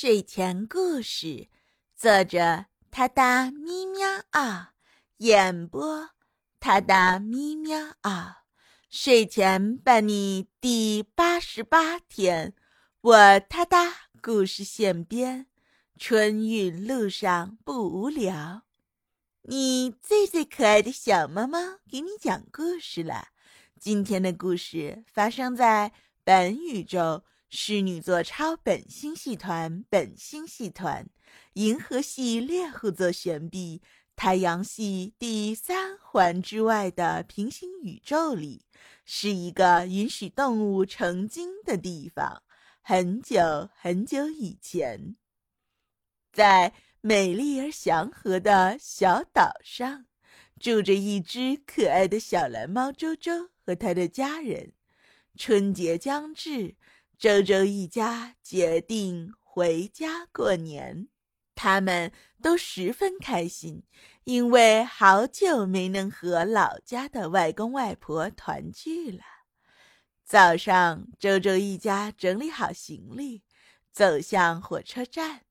睡前故事，作者：他哒咪喵啊，演播：他哒咪喵啊。睡前伴你第八十八天，我他哒故事现编，春运路上不无聊。你最最可爱的小猫猫给你讲故事了。今天的故事发生在本宇宙。侍女座超本星系团、本星系团、银河系猎户座旋臂、太阳系第三环之外的平行宇宙里，是一个允许动物成精的地方。很久很久以前，在美丽而祥和的小岛上，住着一只可爱的小蓝猫周周和他的家人。春节将至。周周一家决定回家过年，他们都十分开心，因为好久没能和老家的外公外婆团聚了。早上，周周一家整理好行李，走向火车站，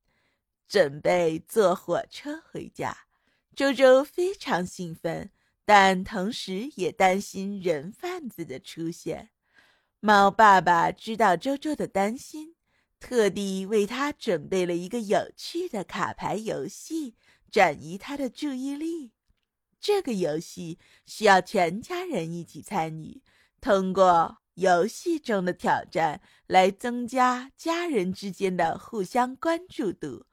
准备坐火车回家。周周非常兴奋，但同时也担心人贩子的出现。猫爸爸知道周周的担心，特地为他准备了一个有趣的卡牌游戏，转移他的注意力。这个游戏需要全家人一起参与，通过游戏中的挑战来增加家人之间的互相关注度。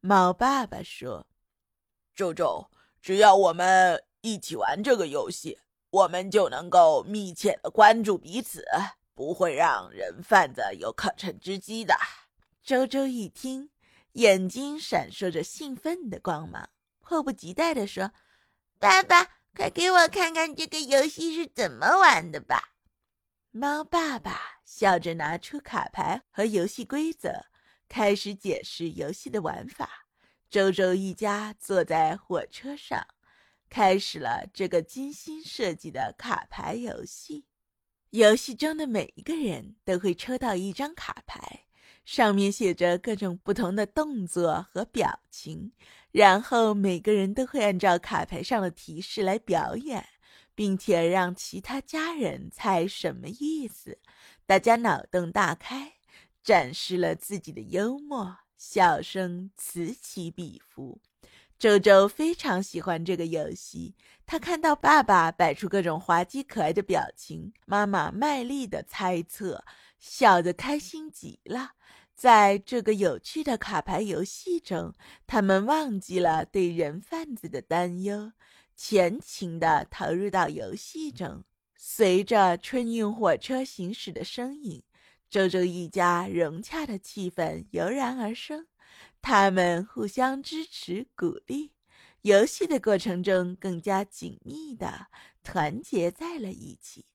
猫爸爸说：“周周，只要我们一起玩这个游戏。”我们就能够密切的关注彼此，不会让人贩子有可乘之机的。周周一听，眼睛闪烁着兴奋的光芒，迫不及待地说：“爸爸，快给我看看这个游戏是怎么玩的吧！”猫爸爸笑着拿出卡牌和游戏规则，开始解释游戏的玩法。周周一家坐在火车上。开始了这个精心设计的卡牌游戏。游戏中的每一个人都会抽到一张卡牌，上面写着各种不同的动作和表情。然后每个人都会按照卡牌上的提示来表演，并且让其他家人猜什么意思。大家脑洞大开，展示了自己的幽默，笑声此起彼伏。周周非常喜欢这个游戏。他看到爸爸摆出各种滑稽可爱的表情，妈妈卖力的猜测，笑得开心极了。在这个有趣的卡牌游戏中，他们忘记了对人贩子的担忧，全情的投入到游戏中。随着春运火车行驶的身影，周周一家融洽的气氛油然而生。他们互相支持、鼓励，游戏的过程中更加紧密的团结在了一起。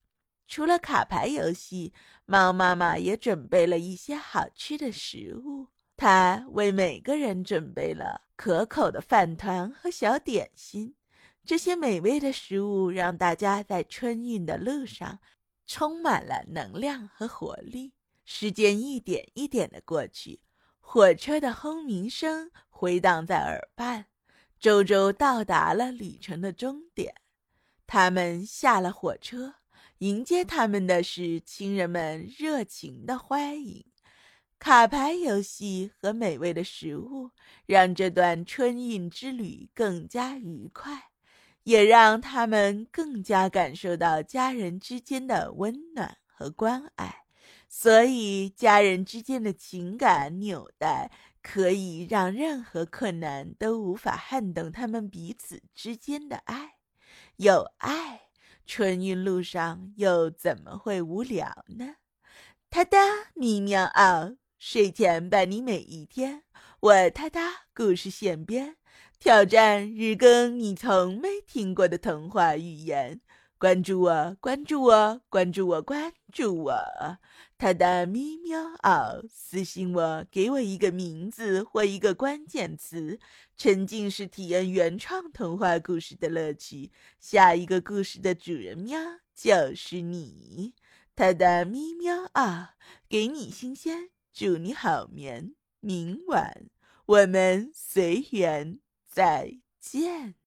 除了卡牌游戏，猫妈妈也准备了一些好吃的食物。她为每个人准备了可口的饭团和小点心。这些美味的食物让大家在春运的路上充满了能量和活力。时间一点一点的过去。火车的轰鸣声回荡在耳畔，周周到达了旅程的终点。他们下了火车，迎接他们的是亲人们热情的欢迎。卡牌游戏和美味的食物让这段春运之旅更加愉快，也让他们更加感受到家人之间的温暖和关爱。所以，家人之间的情感纽带可以让任何困难都无法撼动他们彼此之间的爱。有爱，春运路上又怎么会无聊呢？哒哒咪喵嗷，睡前伴你每一天。我哒哒故事现编，挑战日更你从没听过的童话语言。关注我，关注我，关注我，关注我。他的咪喵嗷，私信我，给我一个名字或一个关键词，沉浸式体验原创童话故事的乐趣。下一个故事的主人喵就是你。他的咪喵嗷，给你新鲜，祝你好眠。明晚我们随缘再见。